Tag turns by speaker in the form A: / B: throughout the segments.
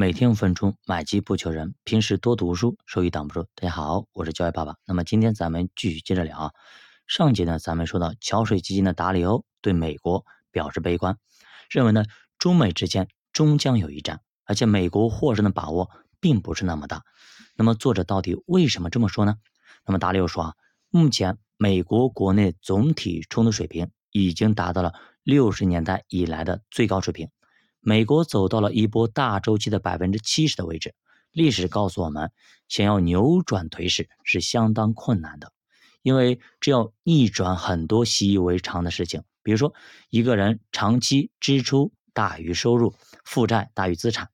A: 每天五分钟，买基不求人。平时多读书，收益挡不住。大家好，我是教育爸爸。那么今天咱们继续接着聊啊。上节呢，咱们说到桥水基金的达里欧对美国表示悲观，认为呢中美之间终将有一战，而且美国获胜的把握并不是那么大。那么作者到底为什么这么说呢？那么达里欧说啊，目前美国国内总体冲突水平已经达到了六十年代以来的最高水平。美国走到了一波大周期的百分之七十的位置，历史告诉我们，想要扭转颓势是相当困难的，因为这要逆转很多习以为常的事情，比如说一个人长期支出大于收入，负债大于资产，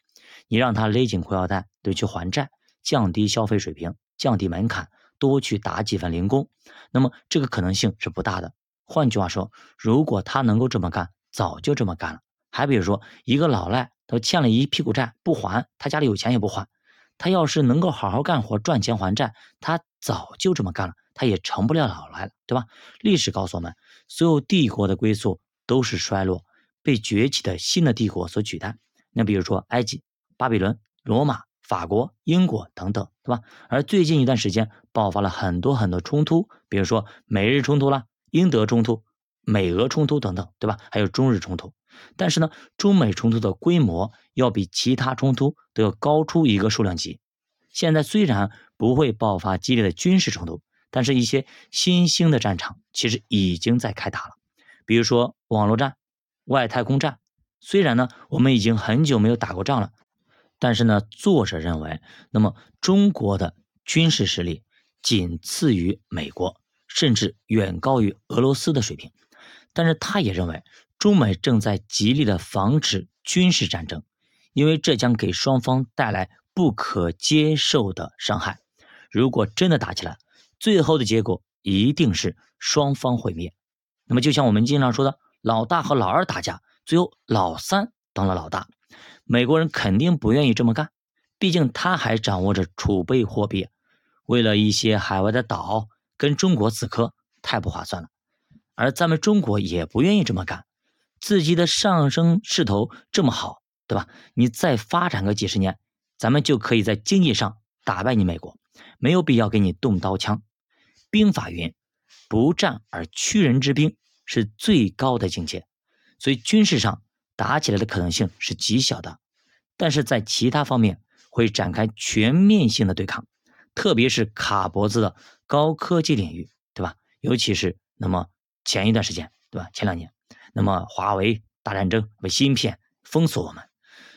A: 你让他勒紧裤腰带得去还债，降低消费水平，降低门槛，多去打几份零工，那么这个可能性是不大的。换句话说，如果他能够这么干，早就这么干了。还比如说，一个老赖，他欠了一屁股债不还，他家里有钱也不还。他要是能够好好干活赚钱还债，他早就这么干了，他也成不了老赖了，对吧？历史告诉我们，所有帝国的归宿都是衰落，被崛起的新的帝国所取代。那比如说埃及、巴比伦、罗马、法国、英国等等，对吧？而最近一段时间爆发了很多很多冲突，比如说美日冲突啦、英德冲突、美俄冲突等等，对吧？还有中日冲突。但是呢，中美冲突的规模要比其他冲突都要高出一个数量级。现在虽然不会爆发激烈的军事冲突，但是一些新兴的战场其实已经在开打了。比如说网络战、外太空战。虽然呢，我们已经很久没有打过仗了，但是呢，作者认为，那么中国的军事实力仅次于美国，甚至远高于俄罗斯的水平。但是他也认为。中美正在极力的防止军事战争，因为这将给双方带来不可接受的伤害。如果真的打起来，最后的结果一定是双方毁灭。那么，就像我们经常说的，老大和老二打架，最后老三当了老大，美国人肯定不愿意这么干，毕竟他还掌握着储备货币，为了一些海外的岛跟中国死磕太不划算了，而咱们中国也不愿意这么干。自己的上升势头这么好，对吧？你再发展个几十年，咱们就可以在经济上打败你美国，没有必要给你动刀枪。兵法云：“不战而屈人之兵，是最高的境界。”所以军事上打起来的可能性是极小的，但是在其他方面会展开全面性的对抗，特别是卡脖子的高科技领域，对吧？尤其是那么前一段时间，对吧？前两年。那么，华为大战争为芯片封锁我们，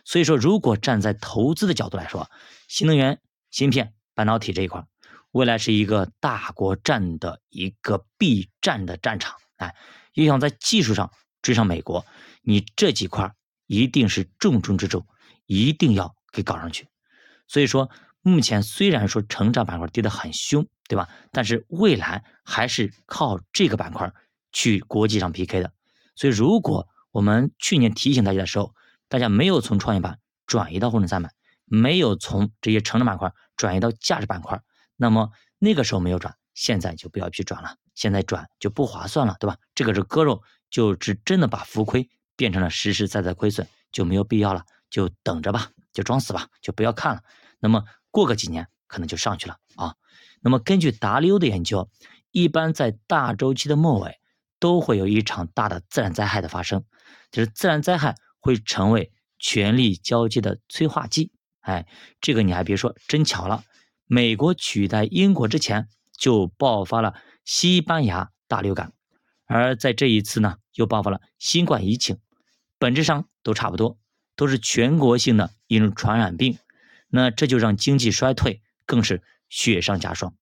A: 所以说，如果站在投资的角度来说，新能源、芯片、半导体这一块，未来是一个大国战的一个必战的战场。哎，又想在技术上追上美国，你这几块一定是重中之重，一定要给搞上去。所以说，目前虽然说成长板块跌得很凶，对吧？但是未来还是靠这个板块去国际上 PK 的。所以，如果我们去年提醒大家的时候，大家没有从创业板转移到沪深三百，没有从这些成长板块转移到价值板块，那么那个时候没有转，现在就不要去转了。现在转就不划算了，对吧？这个是割肉，就是真的把浮亏变成了实实在在亏损，就没有必要了，就等着吧，就装死吧，就不要看了。那么过个几年可能就上去了啊。那么根据达利欧的研究，一般在大周期的末尾。都会有一场大的自然灾害的发生，就是自然灾害会成为权力交接的催化剂。哎，这个你还别说，真巧了，美国取代英国之前就爆发了西班牙大流感，而在这一次呢，又爆发了新冠疫情，本质上都差不多，都是全国性的一种传染病。那这就让经济衰退更是雪上加霜。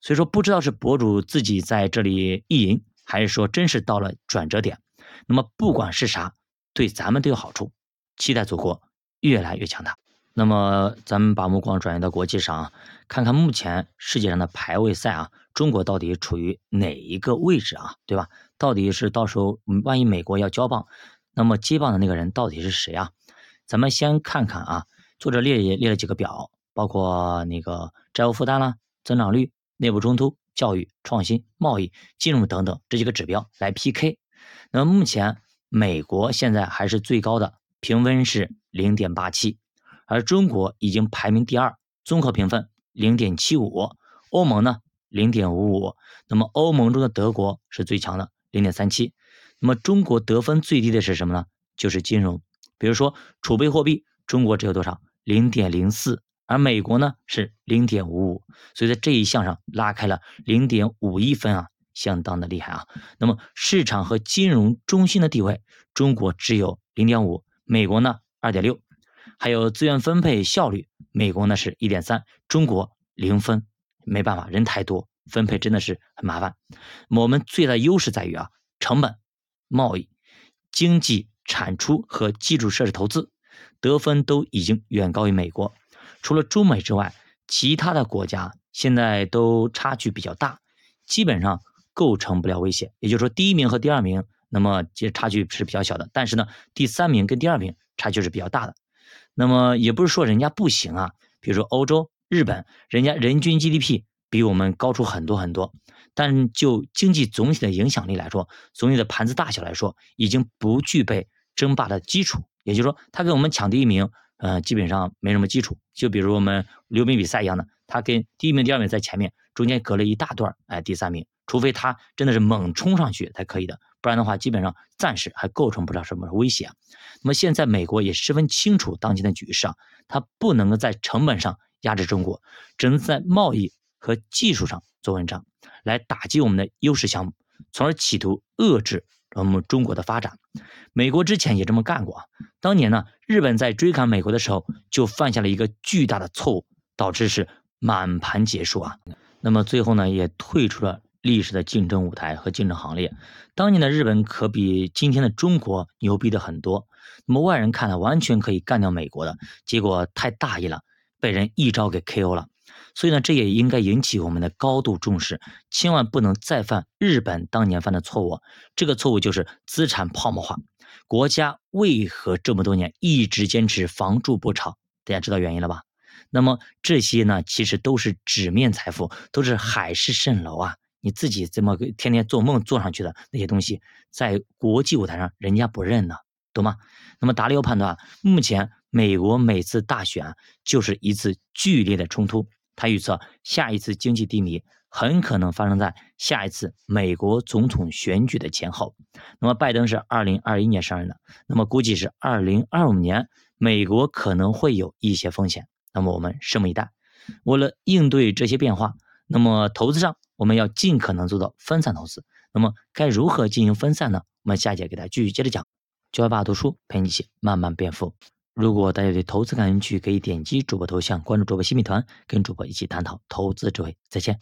A: 所以说，不知道是博主自己在这里意淫。还是说，真是到了转折点？那么不管是啥，对咱们都有好处。期待祖国越来越强大。那么咱们把目光转移到国际上啊，看看目前世界上的排位赛啊，中国到底处于哪一个位置啊？对吧？到底是到时候万一美国要交棒，那么接棒的那个人到底是谁啊？咱们先看看啊，作者列列了几个表，包括那个债务负担啦、增长率、内部冲突。教育、创新、贸易、金融等等这几个指标来 PK。那么目前美国现在还是最高的，评分是零点八七，而中国已经排名第二，综合评分零点七五，欧盟呢零点五五，那么欧盟中的德国是最强的零点三七，那么中国得分最低的是什么呢？就是金融，比如说储备货币，中国只有多少？零点零四，而美国呢是零点五五，所以在这一项上拉开了零点五一分啊，相当的厉害啊。那么市场和金融中心的地位，中国只有零点五，美国呢二点六。还有资源分配效率，美国呢是一点三，中国零分，没办法，人太多，分配真的是很麻烦。我们最大的优势在于啊，成本、贸易、经济产出和基础设施投资得分都已经远高于美国。除了中美之外，其他的国家现在都差距比较大，基本上构成不了威胁。也就是说，第一名和第二名，那么其实差距是比较小的，但是呢，第三名跟第二名差距是比较大的。那么也不是说人家不行啊，比如说欧洲、日本，人家人均 GDP 比我们高出很多很多，但就经济总体的影响力来说，总体的盘子大小来说，已经不具备争霸的基础。也就是说，他跟我们抢第一名，呃，基本上没什么基础。就比如我们溜冰比赛一样的，他跟第一名、第二名在前面，中间隔了一大段，哎，第三名，除非他真的是猛冲上去才可以的。不然的话，基本上暂时还构成不了什么威胁。那么现在美国也十分清楚当前的局势啊，它不能够在成本上压制中国，只能在贸易和技术上做文章，来打击我们的优势项目，从而企图遏制我们中国的发展。美国之前也这么干过，当年呢，日本在追赶美国的时候，就犯下了一个巨大的错误，导致是满盘皆输啊。那么最后呢，也退出了。历史的竞争舞台和竞争行列，当年的日本可比今天的中国牛逼的很多。那么外人看来完全可以干掉美国的，结果太大意了，被人一招给 KO 了。所以呢，这也应该引起我们的高度重视，千万不能再犯日本当年犯的错误。这个错误就是资产泡沫化。国家为何这么多年一直坚持房住不炒？大家知道原因了吧？那么这些呢，其实都是纸面财富，都是海市蜃楼啊。你自己这么天天做梦做上去的那些东西，在国际舞台上人家不认呢，懂吗？那么达里欧判断，目前美国每次大选就是一次剧烈的冲突。他预测下一次经济低迷很可能发生在下一次美国总统选举的前后。那么拜登是二零二一年上任的，那么估计是二零二五年美国可能会有一些风险。那么我们拭目以待。为了应对这些变化，那么投资上。我们要尽可能做到分散投资，那么该如何进行分散呢？我们下节给大家继续接着讲。教爸读书陪你一起慢慢变富。如果大家对投资感兴趣，可以点击主播头像关注主播新米团，跟主播一起探讨投资智慧。再见。